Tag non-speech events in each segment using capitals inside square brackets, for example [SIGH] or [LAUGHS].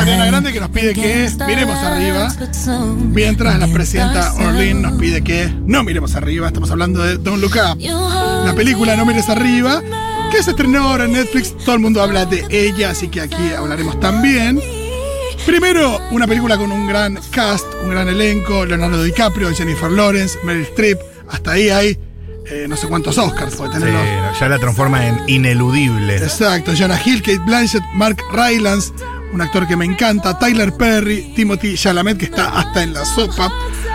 Ariana Grande que nos pide que miremos arriba, mientras la presidenta Orlin nos pide que no miremos arriba. Estamos hablando de Don't Look Up, la película No mires arriba, que se estrenó ahora en Netflix. Todo el mundo habla de ella, así que aquí hablaremos también. Primero, una película con un gran cast, un gran elenco, Leonardo DiCaprio, Jennifer Lawrence, Meryl Streep, hasta ahí hay eh, no sé cuántos Oscars puede tener. Sí, ya la transforma en ineludible. Exacto, Jonah Hill, Kate Blanchett, Mark Rylance, un actor que me encanta, Tyler Perry, Timothy Chalamet, que está hasta en la sopa,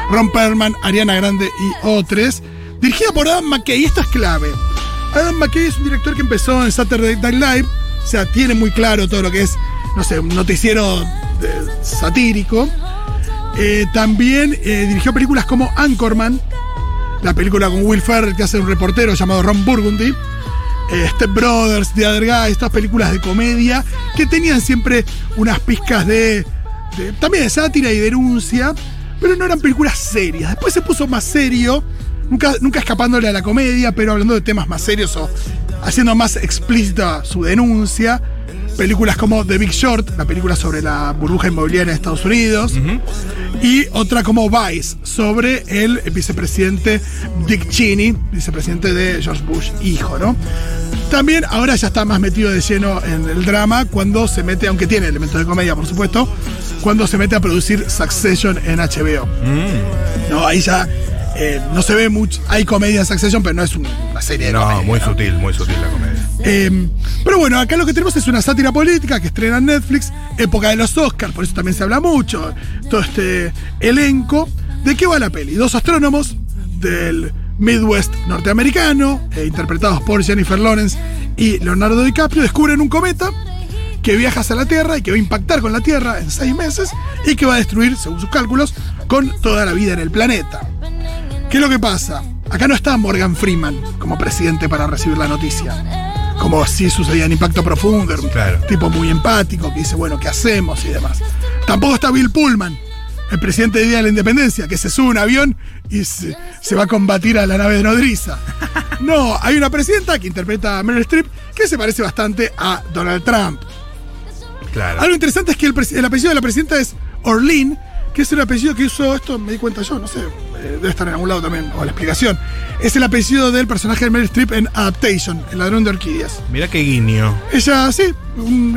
Ron Perlman, Ariana Grande y otros. Dirigida por Adam McKay, esto es clave. Adam McKay es un director que empezó en Saturday Night Live, o sea, tiene muy claro todo lo que es, no sé, un noticiero eh, satírico. Eh, también dirigió películas como Anchorman, la película con Will Ferrell que hace un reportero llamado Ron Burgundy. Eh, Step Brothers, The Other Guy, estas películas de comedia que tenían siempre unas pizcas de, también de sátira y denuncia, pero no eran películas serias. Después se puso más serio, nunca, nunca escapándole a la comedia, pero hablando de temas más serios o haciendo más explícita su denuncia. Películas como The Big Short, la película sobre la burbuja inmobiliaria de Estados Unidos. Y otra como Vice, sobre el vicepresidente Dick Cheney, vicepresidente de George Bush, hijo, ¿no? También ahora ya está más metido de lleno en el drama cuando se mete, aunque tiene elementos de comedia, por supuesto, cuando se mete a producir Succession en HBO. Mm. No, ahí ya eh, no se ve mucho. Hay comedia en Succession, pero no es una serie de no, Muy sutil, muy sutil la comedia. Eh, pero bueno, acá lo que tenemos es una sátira política que estrena en Netflix, época de los Oscars, por eso también se habla mucho. Todo este elenco. ¿De qué va la peli? Dos astrónomos del Midwest norteamericano, eh, interpretados por Jennifer Lawrence y Leonardo DiCaprio, descubren un cometa que viaja hacia la Tierra y que va a impactar con la Tierra en seis meses y que va a destruir, según sus cálculos, con toda la vida en el planeta. ¿Qué es lo que pasa? Acá no está Morgan Freeman como presidente para recibir la noticia. Como si sucedía en Impacto Profundo, un tipo muy empático que dice, bueno, ¿qué hacemos? y demás. Tampoco está Bill Pullman, el presidente de Día de la Independencia, que se sube a un avión y se, va a combatir a la nave de nodriza. [LAUGHS] No, hay una presidenta que interpreta a Meryl Streep que se parece bastante a Donald Trump. Claro. Algo interesante es que el, el apellido de la presidenta es Orlin, que es el apellido que usó, esto me di cuenta yo, no sé, debe estar en algún lado también, o la explicación. Es el apellido del personaje de Meryl Streep en Adaptation, el ladrón de orquídeas. Mira qué guiño. Ella, sí,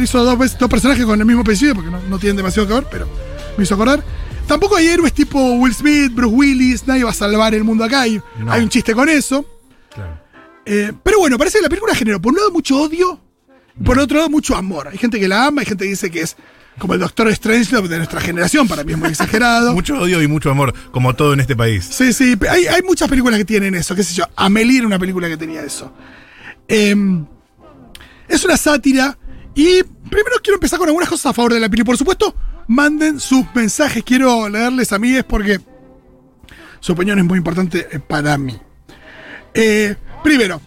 hizo dos, dos, personajes con el mismo apellido, porque no, tienen demasiado que ver, pero me hizo acordar. Tampoco hay héroes tipo Will Smith, Bruce Willis, nadie va a salvar el mundo acá, hay, hay un chiste con eso. Claro. Eh, pero bueno, parece que la película generó por un lado mucho odio, por otro lado mucho amor. Hay gente que la ama, hay gente que dice que es como el Doctor Strange de nuestra generación, para mí es muy exagerado. [LAUGHS] mucho odio y mucho amor, como todo en este país. Sí, sí, hay, hay muchas películas que tienen eso, qué sé yo. Amelie era una película que tenía eso. Em, es una sátira y primero quiero empezar con algunas cosas a favor de la película. Por supuesto, manden sus mensajes, quiero leerles a mí, es porque su opinión es muy importante eh, para mí. Eh, primero,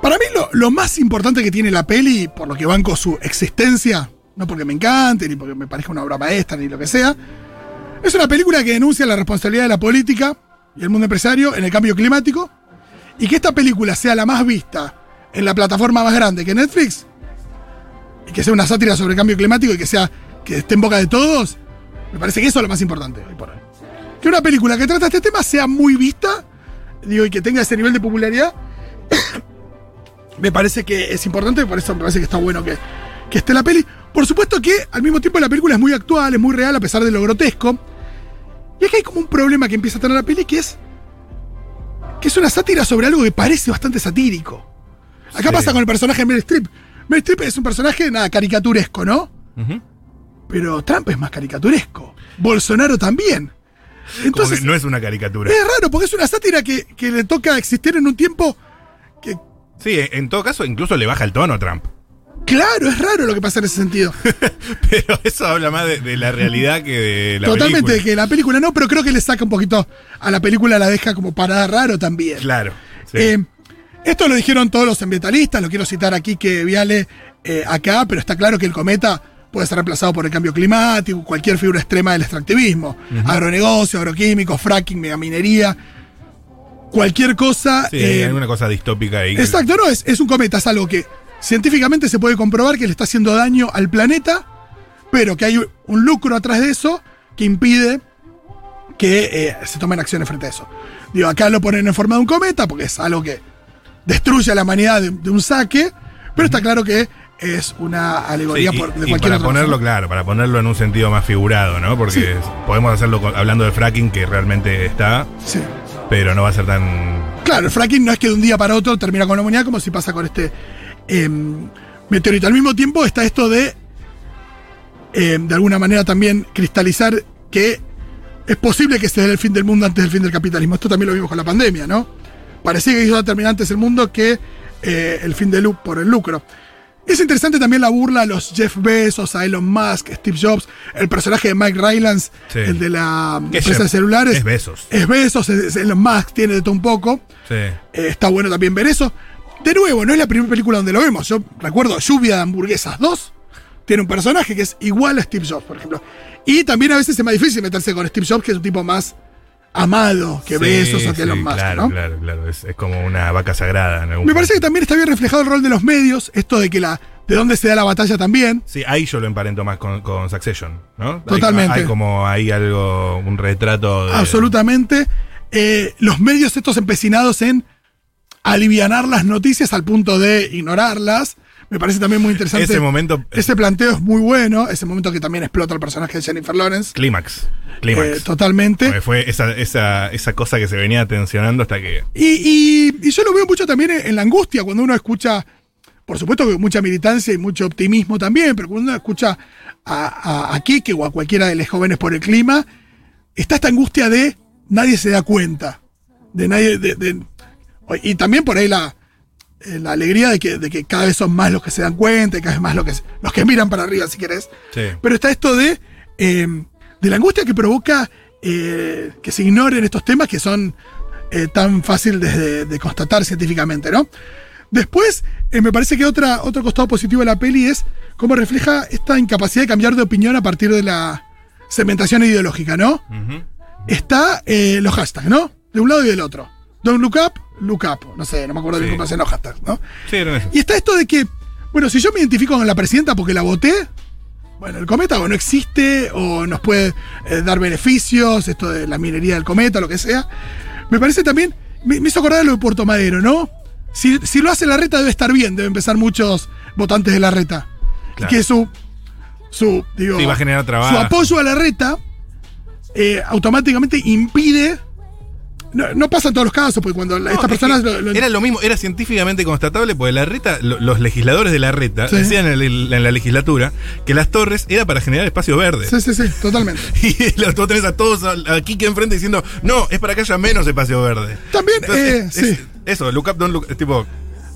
para mí lo, lo, más importante que tiene la peli, por lo que banco su existencia, no porque me encante, ni porque me parezca una obra maestra, ni lo que sea. Es una película que denuncia la responsabilidad de la política y el mundo empresario en el cambio climático. Y que esta película sea la más vista en la plataforma más grande que Netflix, y que sea una sátira sobre el cambio climático y que sea que esté en boca de todos, me parece que eso es lo más importante Que una película que trata este tema sea muy vista, digo, y que tenga ese nivel de popularidad, [COUGHS] me parece que es importante, por eso me parece que está bueno que, que esté la peli. Por supuesto que al mismo tiempo la película es muy actual, es muy real a pesar de lo grotesco. Y aquí hay como un problema que empieza a tener la peli que es que es una sátira sobre algo que parece bastante satírico. Acá pasa con el personaje de Meryl Streep. Meryl Streep es un personaje, nada, caricaturesco, ¿no? Pero Trump es más caricaturesco. Bolsonaro también. Entonces, no es una caricatura. Es raro, porque es una sátira que, que le toca existir en un tiempo que... Sí, en todo caso, incluso le baja el tono a Trump. Claro, es raro lo que pasa en ese sentido. [LAUGHS] pero eso habla más de, la realidad que de la Totalmente, de que la película no, pero creo que le saca un poquito a la película, la deja como parada raro también. Claro. Eh, esto lo dijeron todos los ambientalistas, lo quiero citar aquí que Viale eh, acá, pero está claro que el cometa puede ser reemplazado por el cambio climático, cualquier figura extrema del extractivismo, agronegocio, agroquímicos, fracking, megaminería, cualquier cosa. Sí, hay eh, alguna cosa distópica ahí. Exacto, no, es, es un cometa, es algo que Científicamente se puede comprobar que le está haciendo daño al planeta, pero que hay un lucro atrás de eso que impide que eh, se tomen acciones frente a eso. Digo, acá lo ponen en forma de un cometa porque es algo que destruye a la humanidad de, de un saque, pero está claro que es una alegoría Sí, y- por, de y cualquier para otra ponerlo claro, para ponerlo en un sentido más figurado, ¿no? Porque Sí. podemos hacerlo con- hablando de fracking, que realmente está, Sí. pero no va a ser tan. Claro, el fracking no es que de un día para otro termina con la humanidad como si pasa con este em, meteorito. Al mismo tiempo está esto de, em, de alguna manera también cristalizar que es posible que se dé el fin del mundo antes del fin del capitalismo. Esto también lo vimos con la pandemia, ¿no? Parecía que iba a terminar antes el mundo que eh, el fin del lu- por el lucro. Es interesante también la burla a los Jeff Bezos, a Elon Musk, Steve Jobs, el personaje de Mike Rylance, Sí. el de la ¿Qué empresa Jeff? de celulares. Es Bezos. Es Bezos, es Elon Musk, tiene de todo un poco. Sí. Eh, está bueno también ver eso. De nuevo, no es la primera película donde lo vemos. Yo recuerdo Lluvia de Hamburguesas 2. Tiene un personaje que es igual a Steve Jobs, por ejemplo. Y también a veces es más difícil meterse con Steve Jobs, que es un tipo más amado que Sí, o que sí, Elon Musk, Claro, ¿no? claro, claro. Es, es como una vaca sagrada. en algún Me parece que también está bien reflejado el rol de los medios, esto de que la. de dónde se da la batalla también. Sí, ahí yo lo emparento más con, con Succession, ¿no? Hay- Totalmente. Hay, como ahí algo, un retrato de. Absolutamente. Eh, los medios estos empecinados en alivianar las noticias al punto de ignorarlas. Me parece también muy interesante. Ese momento. Ese planteo es muy bueno. Ese momento que también explota el personaje de Jennifer Lawrence. Clímax. Clímax. Eh, totalmente. Porque fue esa, esa, esa cosa que se venía tensionando hasta que. Y, y- y yo lo veo mucho también en, la angustia, cuando uno escucha, por supuesto que mucha militancia y mucho optimismo también, pero cuando uno escucha a, a, a Kike o a cualquiera de los jóvenes por el clima, está esta angustia de nadie se da cuenta. De nadie. de- de- y también por ahí la, eh, la alegría de que, de que cada vez son más los que se dan cuenta, y cada vez más los que, los que miran para arriba, si querés. Sí. Pero está esto de, eh, de la angustia que provoca eh, que se ignoren estos temas que son eh, tan fáciles de, de constatar científicamente, ¿no? Después, me parece que otra, otro costado positivo de la peli es cómo refleja esta incapacidad de cambiar de opinión a partir de la segmentación ideológica, ¿no? Está los hashtags, ¿no? De un lado y del otro. Don't look up, look up. No sé, no me acuerdo Sí. bien cómo hacen los hashtags, ¿no? Sí, eso. Y está esto de que, bueno, si yo me identifico con la presidenta porque la voté, bueno, el cometa o no existe, o nos puede eh, dar beneficios, esto de la minería del cometa, lo que sea. Me parece también, me, me hizo acordar de lo de Puerto Madero, ¿no? Si, si lo hace la reta debe estar bien, deben empezar muchos votantes de la reta. Claro. Que su, su, digo, Sí, va a generar trabajo. su apoyo a la reta eh, automáticamente impide... No, no pasa en todos los casos, porque cuando No, estas es personas... lo- lo- era lo mismo, era científicamente constatable, porque la reta, lo- los legisladores de la reta Sí. decían en, el- en la legislatura que las torres era para generar espacio verde. Sí, sí, sí, totalmente. [LAUGHS] Y los, vos tenés a todos aquí que enfrente diciendo, no, es para que haya menos espacio verde. También, eh, es- sí. es- eso, look up, don't look, tipo,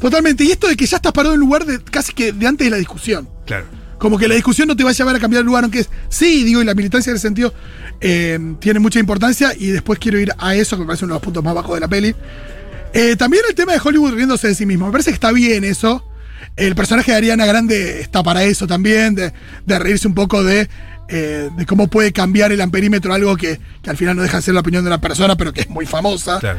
Totalmente. Y esto de que ya estás parado en lugar de casi que de antes de la discusión. claro. Como que la discusión no te va a llevar a cambiar el lugar, aunque es, sí, digo, y la militancia en ese sentido eh, tiene mucha importancia. Y después quiero ir a eso, que me parece uno de los puntos más bajos de la peli. Eh, también el tema de Hollywood riéndose de sí mismo. Me parece que está bien eso. El personaje de Ariana Grande está para eso también, de, de reírse un poco de, eh, de cómo puede cambiar el amperímetro, algo que, que al final no deja de ser la opinión de una persona, pero que es muy famosa. Claro.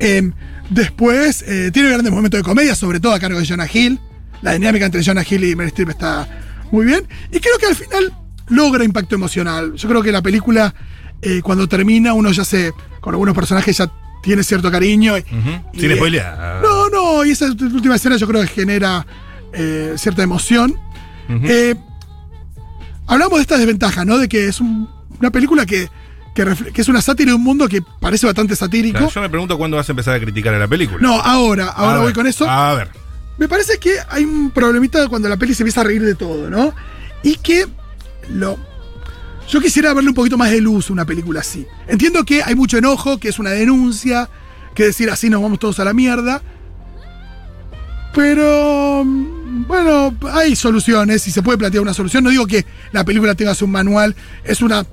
Eh, después, tiene grandes momentos de comedia, sobre todo a cargo de Jonah Hill. La dinámica entre Jonah Hill y Meryl Streep está muy bien. Y creo que al final logra impacto emocional. Yo creo que la película, eh, cuando termina, uno ya se. Con algunos personajes ya tiene cierto cariño. y- y, Sin spoilear. No, no, y esa última escena yo creo que genera eh, cierta emoción. Eh, hablamos de esta desventaja, ¿no? De que es un- una película que, que, es una sátira de un mundo que parece bastante satírico. Claro, yo me pregunto cuándo vas a empezar a criticar a la película. No, ahora, ahora A voy ver, con eso. A ver. Me parece que hay un problemita cuando la peli se empieza a reír de todo, ¿no? Y que lo. Yo quisiera verle un poquito más de luz a una película así. Entiendo que hay mucho enojo, que es una denuncia, que decir así nos vamos todos a la mierda. Pero. mm, Bueno, hay soluciones y se puede plantear una solución. No digo que la película tenga su manual, es una.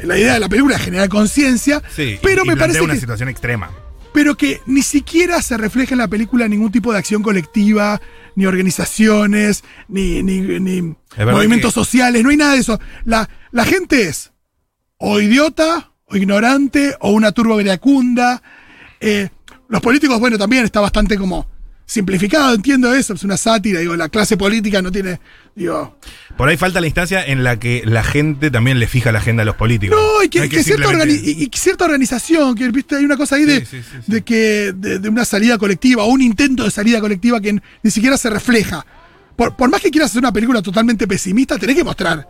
La idea de la película es generar conciencia, Sí, pero y- me parece una que situación extrema. Pero que ni siquiera se refleja en la película ningún tipo de acción colectiva, ni organizaciones, ni, ni, ni movimientos que- sociales, no hay nada de eso. La, la gente es o idiota, o ignorante, o una turba veracunda. Eh, los políticos, bueno, también está bastante como simplificado, entiendo eso, es una sátira, digo, la clase política no tiene, digo... Por ahí falta la instancia en la que la gente también le fija la agenda a los políticos. No, y que, cierta, simplemente- organi- y- y cierta organización, que viste, hay una cosa ahí de, Sí, sí, sí, sí. de que de, de una salida colectiva o un intento de salida colectiva que ni siquiera se refleja. Por, por más que quieras hacer una película totalmente pesimista, tenés que mostrar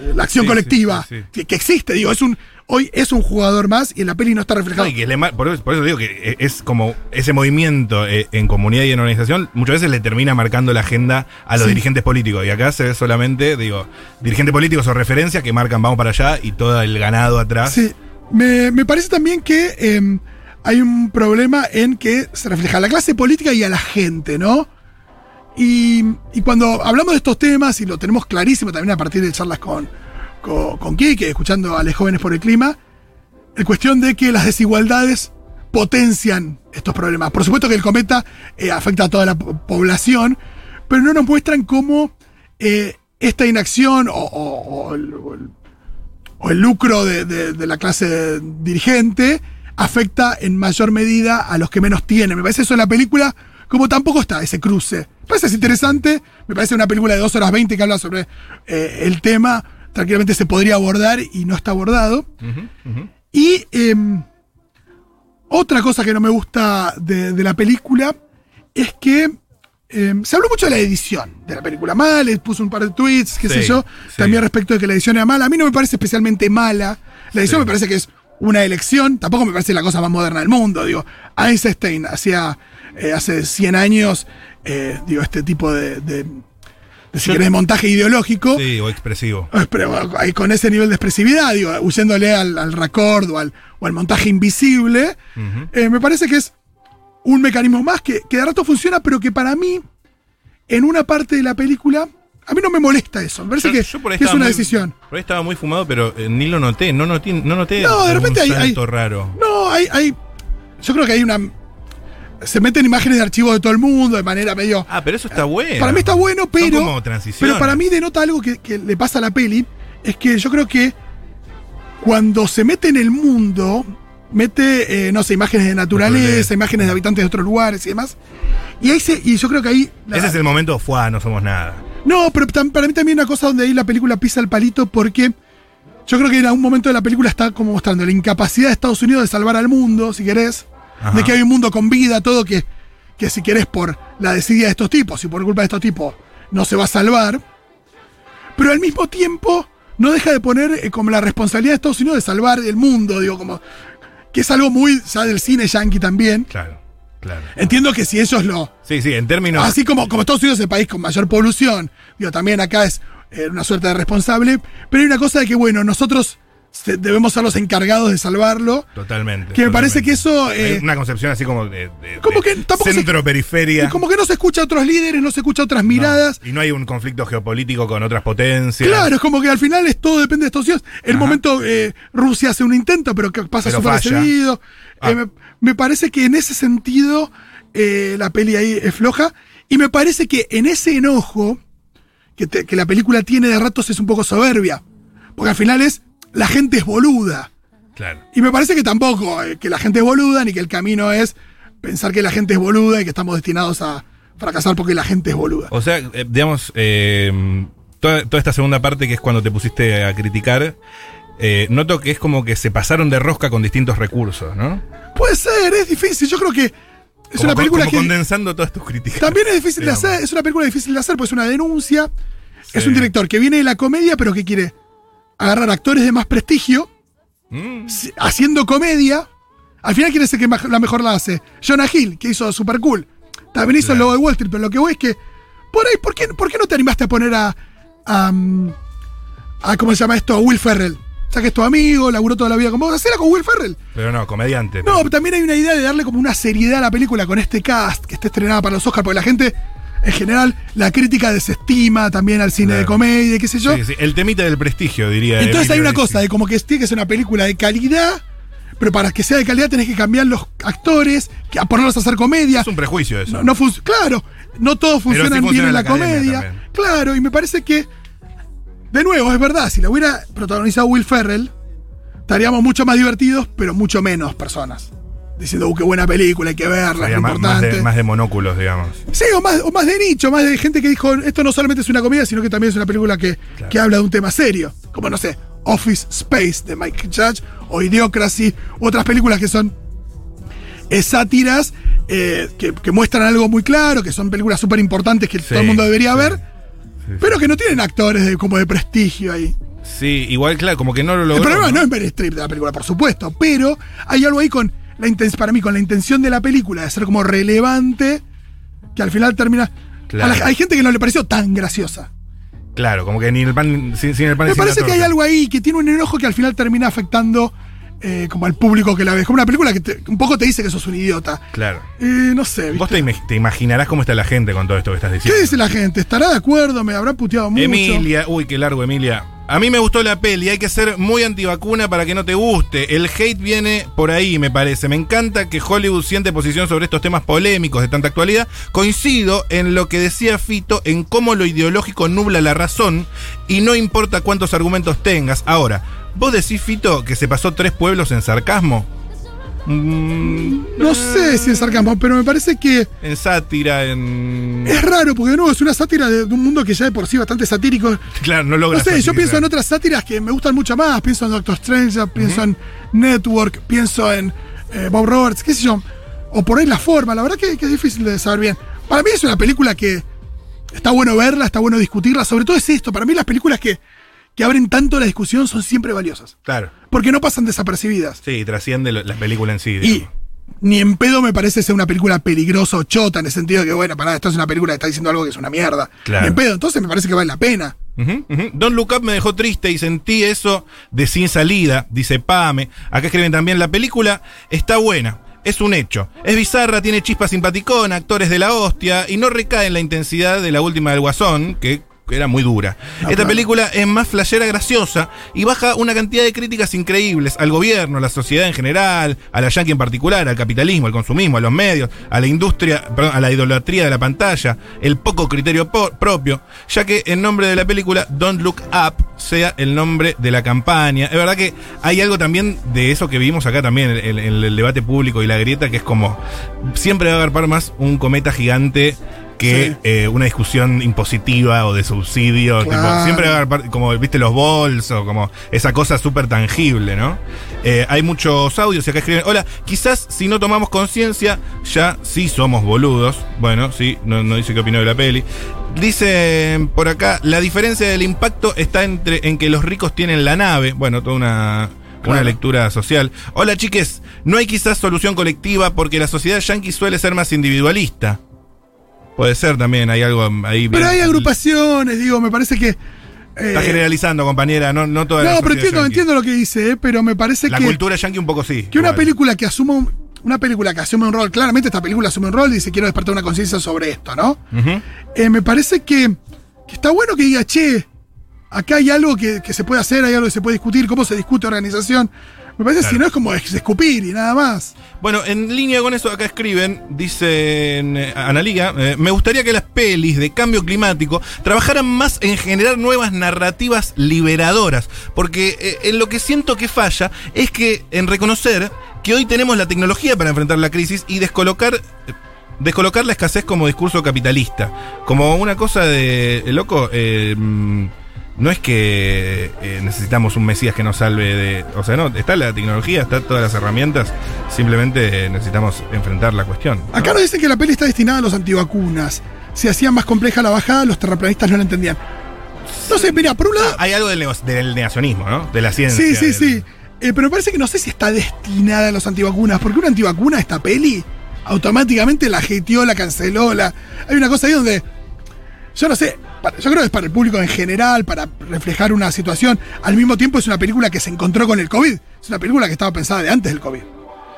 eh, la acción colectiva. Que, que existe. Digo, es un hoy es un jugador más y en la peli no está No, reflejado. y que por, eso, por eso digo que e- es como ese movimiento eh, en comunidad y en organización muchas veces le termina marcando la agenda a los Sí. dirigentes políticos. Y acá se ve solamente, digo, dirigentes políticos o referencias que marcan vamos para allá y todo el ganado atrás. Sí. Me, me parece también que eh, hay un problema en que se refleja a la clase política y a la gente, ¿no? Y, y cuando hablamos de estos temas, y lo tenemos clarísimo también a partir de charlas con, con, con Quique, escuchando a los jóvenes por el clima, la cuestión de que las desigualdades potencian estos problemas. Por supuesto que el cometa eh, afecta a toda la po- población, pero no nos muestran cómo eh, esta inacción o, el, lucro de la clase dirigente afecta en mayor medida a los que menos tienen. Me parece eso en la película, como tampoco está ese cruce. Me parece interesante, me parece una película de 2 horas 20 que habla sobre eh, el tema, tranquilamente se podría abordar y no está abordado. Y em, otra cosa que no me gusta de, de la película es que em, se habló mucho de la edición de la película. Mal, les puso un par de tweets, qué sé yo, sí. también respecto de que la edición era mala. A mí no me parece especialmente mala. La edición Sí. me parece que es una elección, tampoco me parece la cosa más moderna del mundo. Digo, Einstein hacía eh, hace 100 años, eh, digo, este tipo de, si querés, montaje ideológico. Sí, o expresivo. Pero con ese nivel de expresividad, digo, huyéndole al, al record o al, o al montaje invisible, eh, me parece que es un mecanismo más que, que de rato funciona, pero que para mí, en una parte de la película, a mí no me molesta eso. Me parece Yo- que, yo es una muy- decisión. Por ahí estaba muy fumado, pero eh, ni lo noté. No noté, no noté No, de repente hay- hay- raro. No, hay, hay. Yo creo que hay una. Se meten imágenes de archivos de todo el mundo de manera medio. Ah, pero eso está bueno. Para mí está bueno, pero. como. Pero para mí denota algo que, que le pasa a la peli. Es que yo creo que cuando se mete en el mundo, mete, eh, no sé, imágenes de naturaleza, Naturaleza. imágenes de habitantes de otros lugares y demás. Y ahí se, y yo creo que ahí. la- Ese es el momento, fuá, no somos nada. no, pero tam- para mí también una cosa donde ahí la película pisa el palito porque yo creo que en algún momento de la película está como mostrando la incapacidad de Estados Unidos de salvar al mundo, si querés. Ajá. De que hay un mundo con vida, todo que, que si querés por la desidia de estos tipos y por culpa de estos tipos no se va a salvar. Pero al mismo tiempo no deja de poner eh, como la responsabilidad de Estados Unidos de salvar el mundo, digo, como que es algo muy ya del cine yankee también. Claro, claro. Entiendo que si ellos lo, Sí, sí, en términos. Así como, como Estados Unidos es el país con mayor polución, digo, también acá es eh, una suerte de responsable, pero hay una cosa de que, bueno, nosotros debemos ser los encargados de salvarlo. Totalmente. Que me parece que eso, Hay eh, una concepción así como de. de- como que tampoco se- Centro, periferia. Y como que no se escucha a otros líderes, no se escucha a otras No. miradas. Y no hay un conflicto geopolítico con otras potencias. Claro, es como que al final es todo depende de Estados Unidos. En un Ajá. momento eh, Rusia hace un intento, pero que pasa súper seguido. Ah. Eh, me, me parece que en ese sentido eh, la peli ahí es floja. Y me parece que en ese enojo que, te- que la película tiene de ratos es un poco soberbia. Porque al final es la gente es boluda. Claro. Y me parece que tampoco eh, que la gente es boluda, ni que el camino es pensar que la gente es boluda y que estamos destinados a fracasar porque la gente es boluda. O sea, eh, digamos, eh, toda, toda esta segunda parte que es cuando te pusiste a criticar, noto que es como que se pasaron de rosca con distintos recursos, ¿no? Puede ser, es difícil. Yo creo que es Como una película como que. condensando todas tus críticas. También es difícil de hacer, es una película difícil de hacer, pues es una denuncia. Es un director que viene de la comedia, pero que quiere agarrar actores de más prestigio, Mm, haciendo comedia. Al final quiere ser que maj- la mejor la hace. Jonah Hill, que hizo Super Cool. También hizo el logo de Wall Street, pero lo que voy es que. Por ahí, ¿por qué, por qué no te animaste a poner a. a, mm, a ¿Cómo se llama esto? A Will Ferrell. O sea, que es tu amigo, laburó toda la vida con vos. Hacela con Will Ferrell. pero no, comediante. No, pero también hay una idea de darle como una seriedad a la película con este cast que está estrenada para los Oscars, porque la gente, en general, la crítica desestima también al cine Claro. de comedia, y qué sé yo. Sí, sí, El temita del prestigio, diría. Entonces hay una cosa de como que tiene que ser una película de calidad, pero para que sea de calidad tenés que cambiar los actores, que a ponerlos a hacer comedia. Es un prejuicio eso. No, claro, no todos sí funcionan bien funciona en la, en la academia comedia. también. Claro, y me parece que, de nuevo, es verdad, si la hubiera protagonizado Will Ferrell, estaríamos mucho más divertidos, pero mucho menos personas. Diciendo, uh, qué buena película, hay que verla, es Sería más, de, más de monóculos, digamos. Sí, o más, o más de nicho, más de gente que dijo, esto no solamente es una comedia, sino que también es una película que, Claro. que habla de un tema serio. Como, no sé, Office Space de Mike Judge o Idiocracy, u otras películas que son eh, sátiras eh, que, que muestran algo muy claro, que son películas súper importantes que todo el mundo debería sí. ver, Sí, pero que no tienen actores de- como de prestigio ahí. Sí, igual, claro, como que no lo El logró. problema no ¿no? es Meryl Streep de la película, por supuesto, pero hay algo ahí con la para mí con la intención de la película de ser como relevante que al final termina. a Claro. la- hay gente que no le pareció tan graciosa. Claro, como que ni el pan, sin, sin el pan Me parece que hay algo ahí que tiene un enojo que al final termina afectando eh, como al público que la ve. Es como una película que te- un poco te dice que sos un idiota. Claro. Eh, no sé, ¿viste? Vos te, te imaginarás cómo está la gente con todo esto que estás diciendo. ¿Qué dice la gente? ¿Estará de acuerdo? ¿Me habrá puteado mucho? Emilia, uy, qué largo, Emilia. A mí me gustó la peli, hay que ser muy antivacuna para que no te guste. El hate viene por ahí, me parece. Me encanta que Hollywood siente posición sobre estos temas polémicos de tanta actualidad. Coincido en lo que decía Fito, en cómo lo ideológico nubla la razón y no importa cuántos argumentos tengas. Ahora, ¿vos decís, Fito, que se pasó tres pueblos en sarcasmo? Mm, No sé si es sarcasmo, pero me parece que en sátira, en... es raro, porque de nuevo es una sátira de, de un mundo que ya de por sí bastante satírico. [LAUGHS] Claro, no logra No sé, yo pienso en otras sátiras que me gustan mucho más. Pienso en Doctor Strange, pienso en Network, pienso en eh, Bob Roberts, qué sé yo. O por ahí la forma, la verdad que, que es difícil de saber bien. Para mí es una película que está bueno verla, está bueno discutirla. Sobre todo es esto, para mí las películas que, que abren tanto la discusión son siempre valiosas. Claro. Porque no pasan desapercibidas. Sí, trasciende la película en sí. Y ni en pedo me parece ser una película peligrosa o chota, en el sentido de que, bueno, para esto es una película que está diciendo algo que es una mierda. Claro. Ni en pedo, entonces me parece que vale la pena. Ujú. Don't Look Up me dejó triste y sentí eso de sin salida, dice Pame. Acá escriben también, la película está buena. Es un hecho. Es bizarra, tiene chispa simpaticona, actores de la hostia y no recae en la intensidad de la última del Guasón, que era muy dura. No, Esta película es más flashera graciosa y baja una cantidad de críticas increíbles al gobierno, a la sociedad en general, a la yankee en particular, al capitalismo, al consumismo, a los medios, a la industria, perdón, a la idolatría de la pantalla, el poco criterio propio, ya que el nombre de la película Don't Look Up sea el nombre de la campaña. Es verdad que hay algo también de eso que vimos acá también en, en- en el debate público y la grieta, que es como siempre va a agarpar más un cometa gigante que Sí. eh, una discusión impositiva o de subsidio. tipo, siempre va a agarpar, como viste los bolsos, como esa cosa súper tangible, ¿no? Eh, hay muchos audios y acá escriben, hola, quizás si no tomamos conciencia, ya sí somos boludos. Bueno, sí, no, no dice qué opinó de la peli. Dicen por acá, la diferencia del impacto está entre en que los ricos tienen la nave. Bueno, toda una, una Claro. lectura social. Hola chiques, no hay quizás solución colectiva porque la sociedad yankee suele ser más individualista. Puede ser también, hay algo ahí. Pero bien- hay agrupaciones, digo, me parece que. eh, Está generalizando, compañera, no, no toda la no, pero entiendo, yankee. entiendo lo que dice, eh, pero me parece La que, cultura yankee un poco sí. que una película que asuma un, una película que asume un rol, claramente esta película asume un rol y dice quiero despertar una conciencia sobre esto, ¿no? Eh, me parece que, que está bueno que diga, che, acá hay algo que, que se puede hacer, hay algo que se puede discutir, cómo se discute organización. Me parece Claro. si no es como es- escupir y nada más. Bueno, en línea con eso, acá escriben, dicen eh, Analiga, eh, me gustaría que las pelis de cambio climático trabajaran más en generar nuevas narrativas liberadoras, porque eh, en lo que siento que falla es que en reconocer que hoy tenemos la tecnología para enfrentar la crisis y descolocar... eh, Descolocar la escasez como discurso capitalista, como una cosa de, loco, mm, no es que eh, necesitamos un Mesías que nos salve de. O sea, no, está la tecnología, está todas las herramientas, simplemente eh, necesitamos enfrentar la cuestión. ¿no? Acá nos dicen que la peli está destinada a los antivacunas. Si hacían más compleja la bajada, los terraplanistas no la entendían. No sé, mira, por un lado. Hay algo del, del negacionismo, ¿no? De la ciencia. Sí, sí, del- sí. Eh, pero me parece que no sé si está destinada a los antivacunas, porque una antivacuna, esta peli, automáticamente la hateó, la canceló, la. Hay una cosa ahí donde. Yo no sé, para- yo creo que es para el público en general, para reflejar una situación. Al mismo tiempo es una película que se encontró con el COVID. Es una película que estaba pensada de antes del COVID.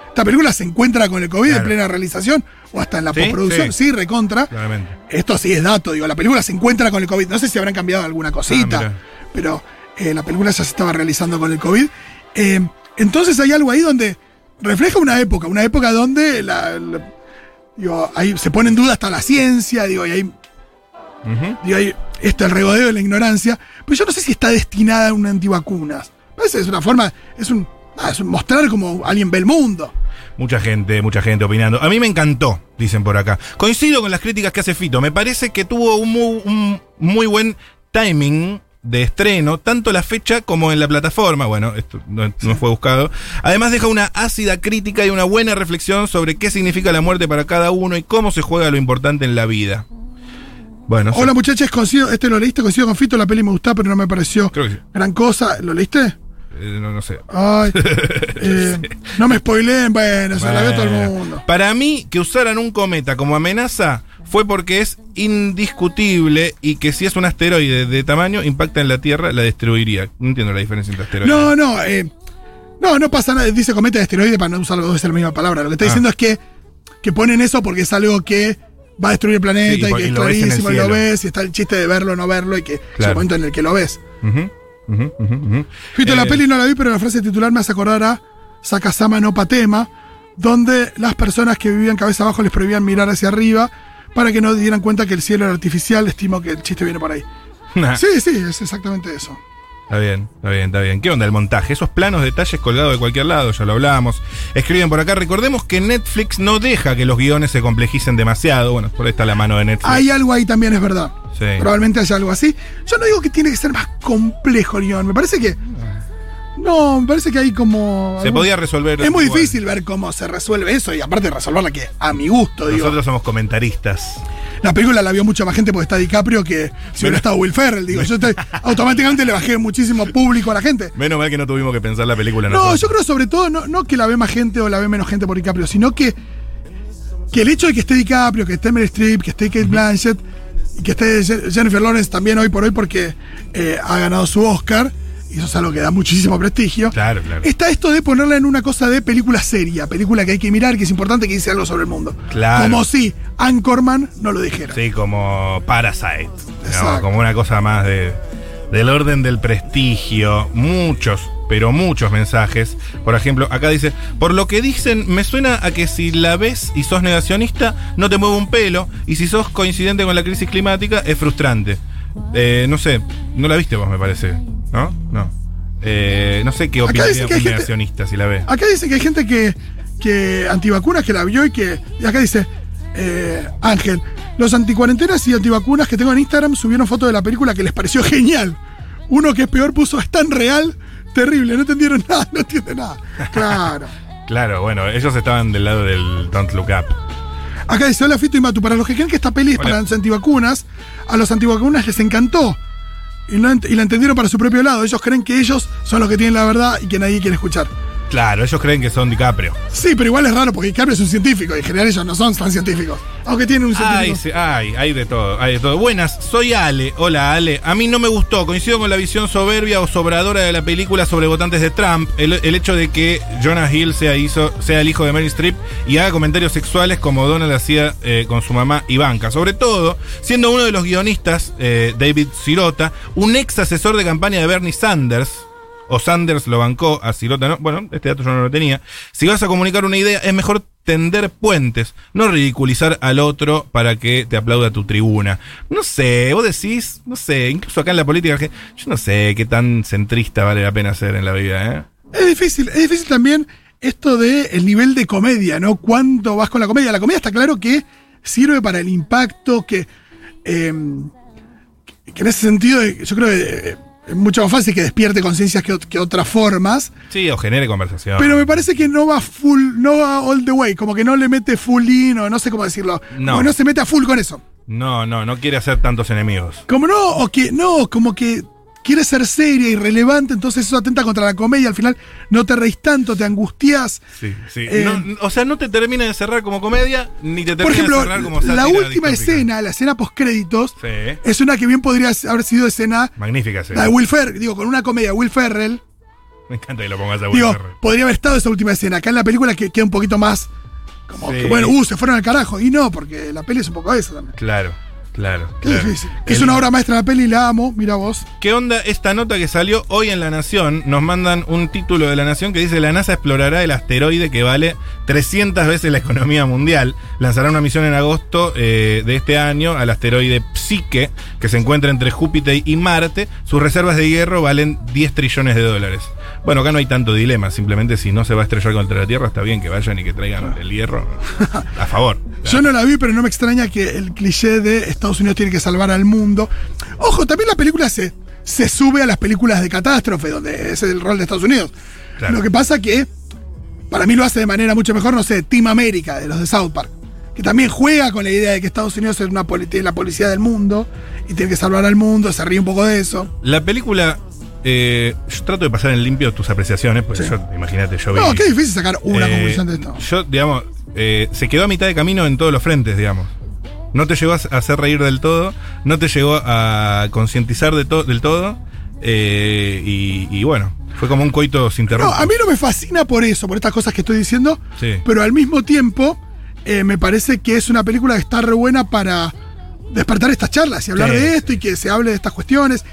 Esta película se encuentra con el COVID Claro. en plena realización o hasta en la Sí, postproducción. sí. Sí, recontra. Claramente. Esto sí es dato, digo, la película se encuentra con el COVID. No sé si habrán cambiado alguna cosita, Ah, pero eh, la película ya se estaba realizando con el COVID. Eh, entonces hay algo ahí donde refleja una época, una época donde la, la- digo, ahí se pone en duda hasta la ciencia, digo, y ahí, Ujú. digo, ahí esto, el regodeo de la ignorancia. Pero yo no sé si está destinada a un antivacunas. Parece es una forma, es un, ah, es un mostrar como alguien ve el mundo. Mucha gente, mucha gente opinando. A mí me encantó, dicen por acá. Coincido con las críticas que hace Fito. Me parece que tuvo un muy, un muy buen timing de estreno, tanto la fecha como en la plataforma. Bueno, esto no, no fue buscado. Además deja una ácida crítica y una buena reflexión sobre qué significa la muerte para cada uno y cómo se juega lo importante en la vida. Bueno, Hola muchachos, coincido, este lo leíste, coincido con Fito, la peli me gustó, pero no me pareció Creo que sí. gran cosa. ¿Lo leíste? eh, no, no sé. Ay, [LAUGHS] eh, no me spoileen, bueno, se la ve todo el mundo. Para mí, que usaran un cometa como amenaza fue porque es indiscutible y que si es un asteroide de tamaño, impacta en la Tierra, la destruiría. No entiendo la diferencia entre asteroides. No, no, eh, no, no pasa nada. Dice cometa de esteroide para no usar los dos es la misma palabra. Lo que está Ah. diciendo es que, que ponen eso porque es algo que va a destruir el planeta Sí, y que es lo clarísimo y lo ves y está el chiste de verlo o no verlo y que es el momento en el que lo ves. Ujú. Fito, la Eh, peli no la vi, pero la frase titular me hace acordar a Sakasama no Patema, donde las personas que vivían cabeza abajo les prohibían mirar hacia arriba para que no dieran cuenta que el cielo era artificial. Estimo que el chiste viene por ahí. [LAUGHS] nah, Sí, sí, es exactamente eso. Está bien, está bien, está bien. ¿Qué onda el montaje? Esos planos, detalles colgados de cualquier lado, ya lo hablábamos. Escriben por acá, recordemos que Netflix no deja que los guiones se complejicen demasiado. Bueno, por ahí está la mano de Netflix. Hay algo ahí también, es verdad. Sí. Probablemente haya algo así. Yo no digo que tiene que ser más complejo el guion. Me parece que. No, me parece que hay como. Se podía resolver. Es muy igual. difícil ver cómo se resuelve eso y aparte de resolverla que a mi gusto, digo. Nosotros somos comentaristas. La película la vio mucha más gente porque está DiCaprio que si hubiera estado Will Ferrell, digo. Yo estoy- [LAUGHS] automáticamente le bajé muchísimo público a la gente. Menos mal que no tuvimos que pensar la película No, nosotros. yo creo sobre todo no, no que la ve más gente o la ve menos gente por DiCaprio, sino que, que el hecho de que esté DiCaprio, que esté Meryl Streep, que esté Kate Blanchett y que esté Je- Jennifer Lawrence también hoy por hoy porque eh, ha ganado su Oscar, y eso es algo que da muchísimo prestigio. Claro, claro. Está esto de ponerla en una cosa de película seria, película que hay que mirar, que es importante, que dice algo sobre el mundo. Claro. Como si Anchorman no lo dijera. Sí, como Parasite. ¿no? Como una cosa más de, del orden del prestigio. Muchos, pero muchos mensajes. Por ejemplo, acá dice, por lo que dicen, me suena a que si la ves y sos negacionista, no te mueve un pelo. Y si sos coincidente con la crisis climática, es frustrante. Eh, no sé, no la viste vos, me parece. ¿No? No. Eh, no sé qué que un negacionista si la ve. Acá dice que hay gente que, que antivacunas que la vio y que. Y acá dice, eh, Ángel, los anticuarentenas y antivacunas que tengo en Instagram subieron fotos de la película que les pareció [LAUGHS] genial. Uno que es peor puso, es tan real, terrible, no entendieron [LAUGHS] nada, no entiende nada. Claro. [LAUGHS] Claro, bueno, ellos estaban del lado del Don't Look Up. Acá dice, hola Fito y Matu, para los que creen que esta peli es Hola. para los antivacunas, a los antivacunas les encantó. Y, no y la entendieron para su propio lado. Ellos creen que ellos son los que tienen la verdad y que nadie quiere escuchar. Claro, ellos creen que son DiCaprio. Sí, pero igual es raro porque DiCaprio es un científico y en general ellos no son tan científicos. Aunque tienen un científico. Ay, sí, ay, hay de todo, hay de todo. Buenas, soy Ale. Hola, Ale. A mí no me gustó. Coincido con la visión soberbia o sobradora de la película sobre votantes de Trump. El, el hecho de que Jonah Hill sea, hizo, sea el hijo de Meryl Streep y haga comentarios sexuales como Donald hacía eh, con su mamá Ivanka. Sobre todo, siendo uno de los guionistas, eh, David Sirota, un ex asesor de campaña de Bernie Sanders. O Sanders lo bancó, a Sirota no. Bueno, este dato yo no lo tenía. Si vas a comunicar una idea, es mejor tender puentes, no ridiculizar al otro para que te aplauda tu tribuna. No sé, vos decís, no sé, incluso acá en la política, yo no sé qué tan centrista vale la pena ser en la vida, ¿eh? Es difícil, es difícil también esto de el nivel de comedia, ¿no? ¿Cuánto vas con la comedia? La comedia está claro que sirve para el impacto, que, eh, que en ese sentido yo creo que eh, mucho más fácil que despierte conciencias que, ot- que otras formas, Sí, o genere conversación. pero me parece que no va full, no va all the way, como que no le mete full in o no sé cómo decirlo, No. como no se mete a full con eso. No, no, no quiere hacer tantos enemigos. Como no, o que no, como que quiere ser seria y relevante, entonces eso atenta contra la comedia, al final no te reís tanto, te angustias. Sí, sí. Eh, No, o sea, no te termina de cerrar como comedia, ni te termina Por ejemplo, de cerrar como la última escena, la escena post créditos, Sí. es una que bien podría haber sido escena Magnífica, sí. la de Will Ferrell, digo, con una comedia de Will Ferrell, Me encanta que lo pongas a Will digo, Ferrell. podría haber estado esa última escena. Acá en la película que queda un poquito más como que, bueno, uh, se fueron al carajo. Y no, porque la peli es un poco eso también. Claro, claro. Qué claro. difícil. Es una obra maestra la peli, la amo, mira vos. ¿Qué onda esta nota que salió hoy en La Nación? Nos mandan un título de La Nación que dice la NASA explorará el asteroide que vale 300 veces la economía mundial. Lanzará una misión en agosto eh, de este año al asteroide Psique, que se encuentra entre Júpiter y Marte. Sus reservas de hierro valen 10 trillones de dólares. Bueno, acá no hay tanto dilema, simplemente si no se va a estrellar contra la Tierra, está bien que vayan y que traigan el hierro [LAUGHS] a favor. Yo no la vi, pero no me extraña que el cliché de Estados Unidos tiene que salvar al mundo. Ojo, también la película se, se sube a las películas de catástrofe, donde es el rol de Estados Unidos. Claro. Lo que pasa que, para mí lo hace de manera mucho mejor, no sé, Team America, de los de South Park. Que también juega con la idea de que Estados Unidos es una tiene la policía del mundo y tiene que salvar al mundo, se ríe un poco de eso. La película, eh, yo trato de pasar en limpio tus apreciaciones, porque Sí. yo, imagínate, yo vi. No, qué difícil sacar una Eh, conclusión de esto. Yo, digamos, eh, se quedó a mitad de camino en todos los frentes, digamos. No te llegó a hacer reír del todo, no te llegó a concientizar de to- del todo, eh, y, y bueno, fue como un coito sin terror. No, a mí no me fascina por eso, por estas cosas que estoy diciendo, Sí. pero al mismo tiempo me parece que es una película que está re buena para despertar estas charlas y hablar Sí, de esto y que se hable de estas cuestiones.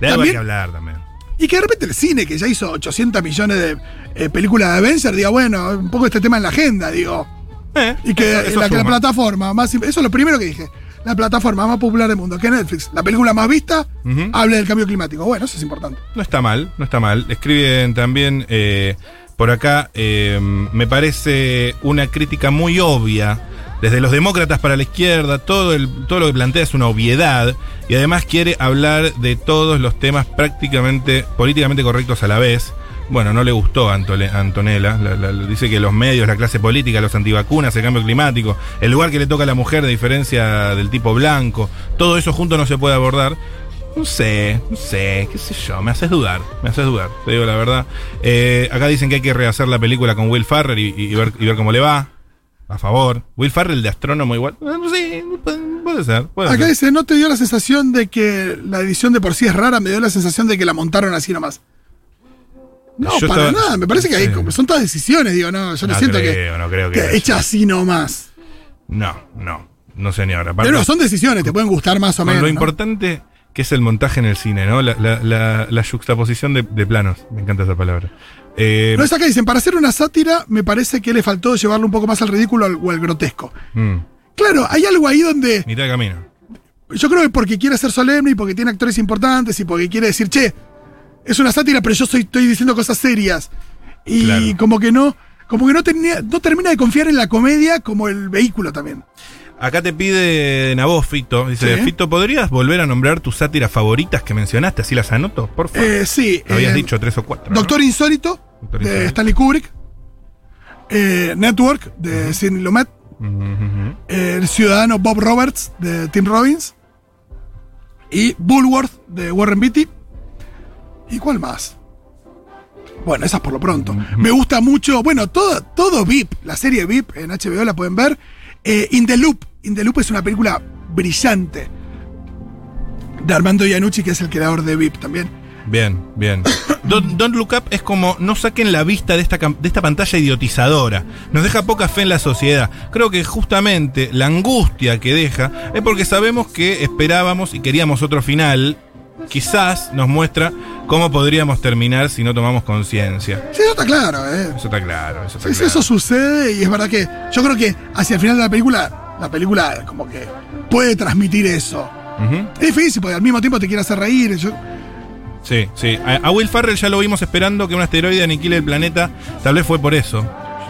de algo hay que hablar también. Y que de repente el cine, que ya hizo 800 millones de eh, películas de Avengers, diga, bueno, un poco este tema en la agenda, digo. Eh, Y que eso- eso la, que la suma. plataforma más. Eso es lo primero que dije. La plataforma más popular del mundo, que Netflix, la película más vista, Ujú. hable del cambio climático. Bueno, eso es importante. No está mal, no está mal. Escriben también eh, por acá, eh, me parece una crítica muy obvia. Desde los demócratas para la izquierda, todo, el, todo lo que plantea es una obviedad y además quiere hablar de todos los temas prácticamente políticamente correctos a la vez. Bueno, no le gustó a Antonella. La- la- la- dice que los medios, la clase política, los antivacunas, el cambio climático, el lugar que le toca a la mujer de diferencia del tipo blanco, todo eso junto no se puede abordar. No sé, no sé, qué sé yo, me haces dudar, me haces dudar, te digo la verdad. Eh, acá dicen que hay que rehacer la película con Will Farrell y, y ver, y ver cómo le va. A favor. Will Farrell de astrónomo igual. Eh, No sé, puede, puede ser. Puede Acá ser. dice, ¿no te dio la sensación de que la edición de por sí es rara? Me dio la sensación de que la montaron así nomás. No, Yo para estaba- nada. Me parece que hay, Sí. son todas decisiones, digo, no, yo no, No siento creo, que, no creo que hecha así nomás. No, no, no señor. Aparte, Pero no, son decisiones, te pueden gustar más o menos. lo importante que es el montaje en el cine, ¿no? La, la, la, la juxtaposición de, de planos. Me encanta esa palabra. Eh, No es acá, dicen, para hacer una sátira, me parece que le faltó llevarlo un poco más al ridículo o al grotesco. mm, Claro, hay algo ahí donde mitad de camino. yo creo que porque quiere ser solemne y porque tiene actores importantes y porque quiere decir, che, es una sátira, pero yo soy, estoy diciendo cosas serias. Y Claro. como que no, como que no, tenía, no termina de confiar en la comedia como el vehículo también. Acá te pide a vos, Fito. Dice, Sí. Fito, ¿podrías volver a nombrar tus sátiras favoritas que mencionaste? Así las anoto, por favor. Eh, sí. Habías eh, dicho tres o cuatro. ¿no? Doctor Insólito, Doctor de Insólito. Stanley Kubrick. eh, Network, de Sidney Lumet. Ujú, ujú. eh, el ciudadano Bob Roberts, de Tim Robbins. Y Bullworth, de Warren Beatty. ¿Y cuál más? Bueno, esas por lo pronto. Me gusta mucho, bueno, todo, todo VIP, la serie VIP en HBO la pueden ver. Eh, In the Loop. In the Loop es una película brillante de Armando Iannucci, que es el creador de VIP también. Bien, bien. [COUGHS] Don't, Don't Look Up es como no saquen la vista de esta, de esta pantalla idiotizadora. Nos deja poca fe en la sociedad. Creo que justamente la angustia que deja es porque sabemos que esperábamos y queríamos otro final. Quizás nos muestra cómo podríamos terminar si no tomamos conciencia. Sí, eso está claro, ¿eh? Eso está claro, eso está Sí, sí, claro. eso sucede y es verdad que yo creo que hacia el final de la película, la película como que puede transmitir eso. Es difícil porque al mismo tiempo te quiere hacer reír. yo- Sí, sí. A, a Will Farrell ya lo vimos esperando que un asteroide aniquile el planeta. Tal vez fue por eso.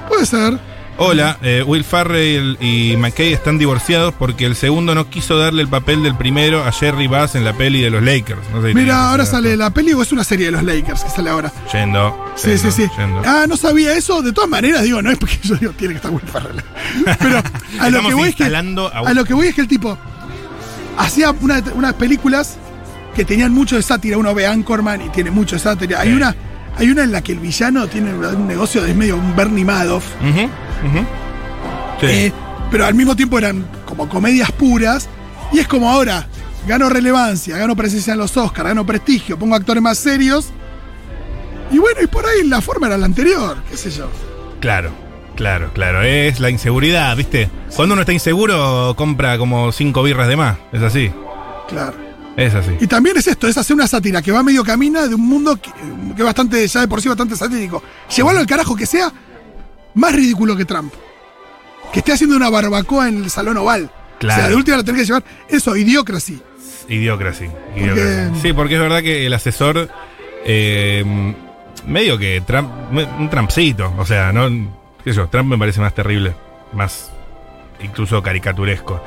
puede ser. Hola, eh, Will Farrell y McKay están divorciados porque el segundo no quiso darle el papel del primero a Jerry Bass en la peli de los Lakers. No sé si Mira, ahora sale la peli o es una serie de los Lakers que sale ahora. Yendo. Sí, yendo, sí, sí. yendo. Ah, no sabía eso. De todas maneras, digo, no es porque yo digo, tiene que estar Will Ferrell. [LAUGHS] Pero a lo, que voy es que, a- a lo que voy es que el tipo hacía una- unas películas que tenían mucho de sátira. Uno ve Anchorman y tiene mucho de sátira. Hay una, hay una en la que el villano tiene un negocio de es medio un Bernie Madoff. Sí. Eh, pero al mismo tiempo eran como comedias puras. Y es como ahora, gano relevancia, gano presencia en los Oscars, gano prestigio, pongo actores más serios. Y bueno, y por ahí la forma era la anterior, qué sé yo. Claro, claro, claro. Es la inseguridad, ¿viste? Cuando uno está inseguro, compra como cinco birras de más. Es así. Claro. Es así. Y también es esto, es hacer una sátira que va medio camina de un mundo que, que es bastante, ya de por sí bastante satírico. Llevarlo al carajo que sea más ridículo que Trump. Que esté haciendo una barbacoa en el Salón Oval. Claro. O sea, de última la tenés que llevar. Eso, idiocracy. Idiocracy. Porque- idiocracy. Sí, porque es verdad que el asesor. eh, medio que Trump, un Trumpcito. O sea, no. qué sé yo, Trump me parece más terrible. Más incluso caricaturesco.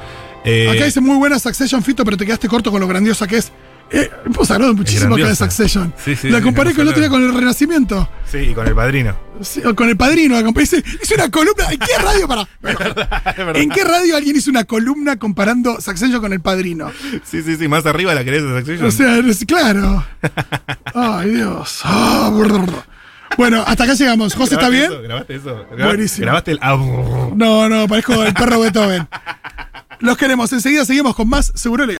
Eh, Acá dice muy buena Succession Fito, pero te quedaste corto con lo grandiosa que es. Eh, hablado muchísimo acá de. Succession. Sí, sí, la comparé con el otro día con el Renacimiento. Sí, y con el padrino. Sí, o con el padrino. la comparé. Hice, hice una columna. ¿En qué radio? Para, [LAUGHS] ¿En qué radio alguien hizo una columna comparando Succession con el padrino? Sí, sí, sí, más arriba la querés de Succession. O sea, es- claro. [LAUGHS] Ay, Dios. Ah, brr. Bueno, hasta acá llegamos. José, ¿está ¿Grabaste bien? eso? ¿Grabaste eso? Buenísimo. ¿Grabaste el... No, no, parezco el perro Beethoven. Los queremos. Enseguida seguimos con más Seguro.